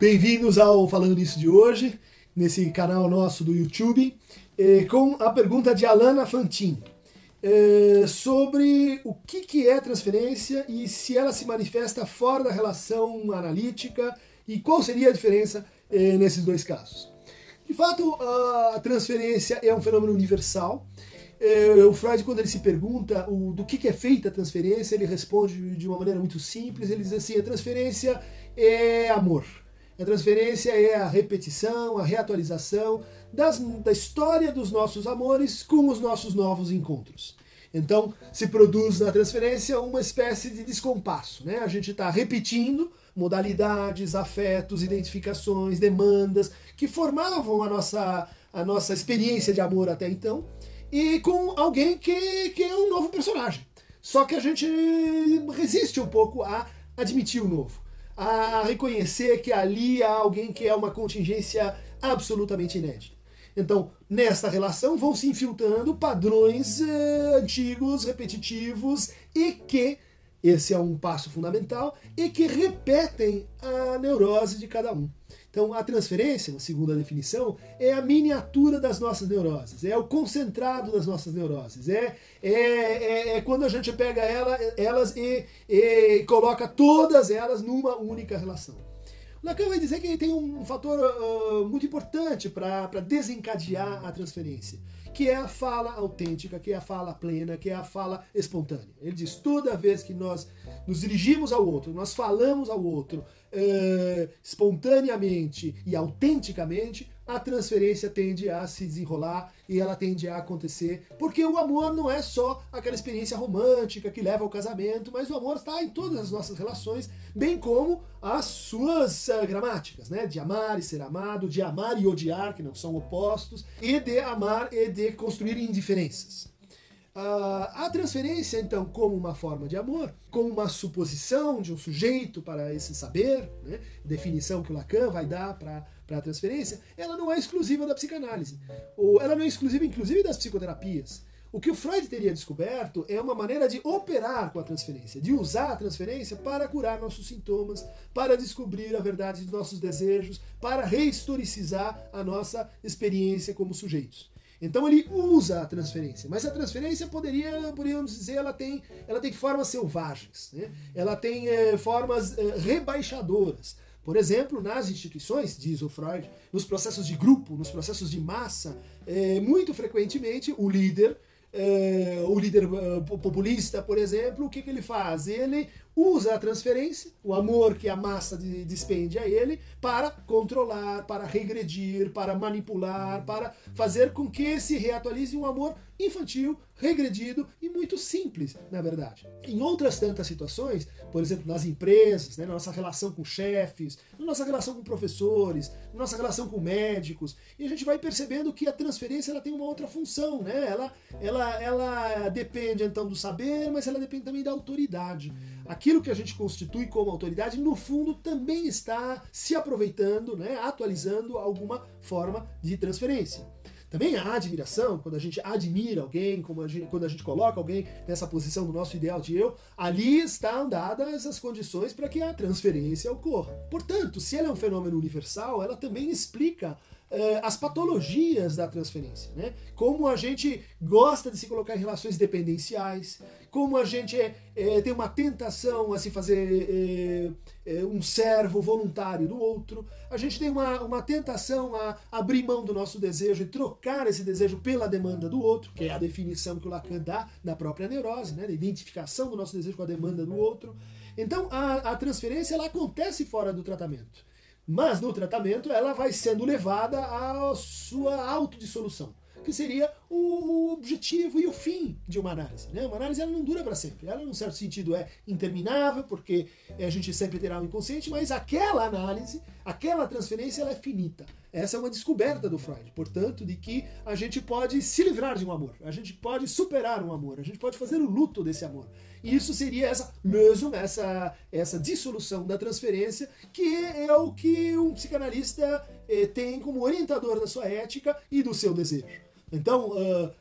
Bem-vindos ao Falando Nisso de hoje, nesse canal nosso do YouTube, eh, com a pergunta de Alana Fantin eh, sobre o que, que é transferência e se ela se manifesta fora da relação analítica e qual seria a diferença eh, nesses dois casos. De fato, a transferência é um fenômeno universal. O Freud, quando ele se pergunta do que, que é feita a transferência, ele responde de uma maneira muito simples. Ele diz assim: a transferência é amor. A transferência é a repetição, a reatualização das, da história dos nossos amores com os nossos novos encontros. Então, se produz na transferência uma espécie de descompasso. Né? A gente está repetindo modalidades, afetos, identificações, demandas que formavam a nossa, a nossa experiência de amor até então, e com alguém que, que é um novo personagem. Só que a gente resiste um pouco a admitir o novo a reconhecer que ali há alguém que é uma contingência absolutamente inédita. Então, nesta relação vão se infiltrando padrões eh, antigos, repetitivos e que, esse é um passo fundamental, e que repetem a neurose de cada um. Então, a transferência, segundo a definição, é a miniatura das nossas neuroses, é o concentrado das nossas neuroses, é, é, é, é quando a gente pega ela, elas e, e, coloca todas elas numa única relação. Lacan vai dizer que tem um fator uh, muito importante para desencadear a transferência, que é a fala autêntica, que é a fala plena, que é a fala espontânea. Ele diz: toda vez que nós nos dirigimos ao outro, nós falamos ao outro, uh, espontaneamente e autenticamente, a transferência tende a se desenrolar e ela tende a acontecer, porque o amor não é só aquela experiência romântica que leva ao casamento, mas o amor está em todas as nossas relações, bem como as suas uh, gramáticas, né? De amar e ser amado, de amar e odiar, que não são opostos, e de amar e de construir indiferenças. Uh, a transferência, então, como uma forma de amor, como uma suposição de um sujeito para esse saber, né, definição que o Lacan vai dar para a transferência, ela não é exclusiva da psicanálise. Ou ela não é exclusiva, inclusive, das psicoterapias. O que o Freud teria descoberto é uma maneira de operar com a transferência, de usar a transferência para curar nossos sintomas, para descobrir a verdade dos nossos desejos, para rehistoricizar a nossa experiência como sujeitos. Então ele usa a transferência, mas a transferência poderia, poderíamos dizer, ela tem, ela tem formas selvagens, né? ela tem é, formas é, rebaixadoras. Por exemplo, nas instituições, diz o Freud, nos processos de grupo, nos processos de massa, é, muito frequentemente o líder é, o líder uh, populista, por exemplo, o que, que ele faz? Ele usa a transferência, o amor que a massa de, despende a ele, para controlar, para regredir, para manipular, para fazer com que se reatualize um amor infantil, regredido e muito simples, na verdade. Em outras tantas situações, por exemplo, nas empresas, né, na nossa relação com chefes, na nossa relação com professores, na nossa relação com médicos, e a gente vai percebendo que a transferência ela tem uma outra função, né? Ela, ela, ela depende então do saber, mas ela depende também da autoridade. Aquilo que a gente constitui como autoridade, no fundo, também está se aproveitando, né, atualizando alguma forma de transferência. Também a admiração, quando a gente admira alguém, a gente, quando a gente coloca alguém nessa posição do nosso ideal de eu, ali estão dadas as condições para que a transferência ocorra. Portanto, se ela é um fenômeno universal, ela também explica as patologias da transferência, né? Como a gente gosta de se colocar em relações dependenciais, como a gente é, é, tem uma tentação a se fazer é, um servo voluntário do outro, a gente tem uma, uma tentação a abrir mão do nosso desejo e trocar esse desejo pela demanda do outro, que é a definição que o Lacan dá da própria neurose, né? Da identificação do nosso desejo com a demanda do outro. Então a, a transferência ela acontece fora do tratamento. Mas no tratamento ela vai sendo levada à sua autodissolução, que seria o objetivo e o fim de uma análise. Né? Uma análise ela não dura para sempre. Ela, num certo sentido, é interminável, porque a gente sempre terá um inconsciente, mas aquela análise, aquela transferência, ela é finita. Essa é uma descoberta do Freud, portanto, de que a gente pode se livrar de um amor, a gente pode superar um amor, a gente pode fazer o luto desse amor. E isso seria essa Lösung, essa, essa dissolução da transferência, que é o que um psicanalista eh, tem como orientador da sua ética e do seu desejo. Então, uh,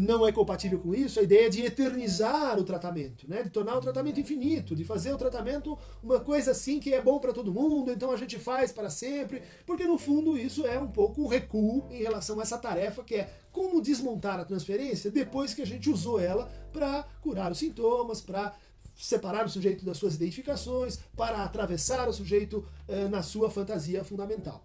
não é compatível com isso a ideia de eternizar o tratamento, né? de tornar o tratamento infinito, de fazer o tratamento uma coisa assim que é bom para todo mundo, então a gente faz para sempre, porque no fundo isso é um pouco um recuo em relação a essa tarefa que é como desmontar a transferência depois que a gente usou ela para curar os sintomas, para separar o sujeito das suas identificações, para atravessar o sujeito eh, na sua fantasia fundamental.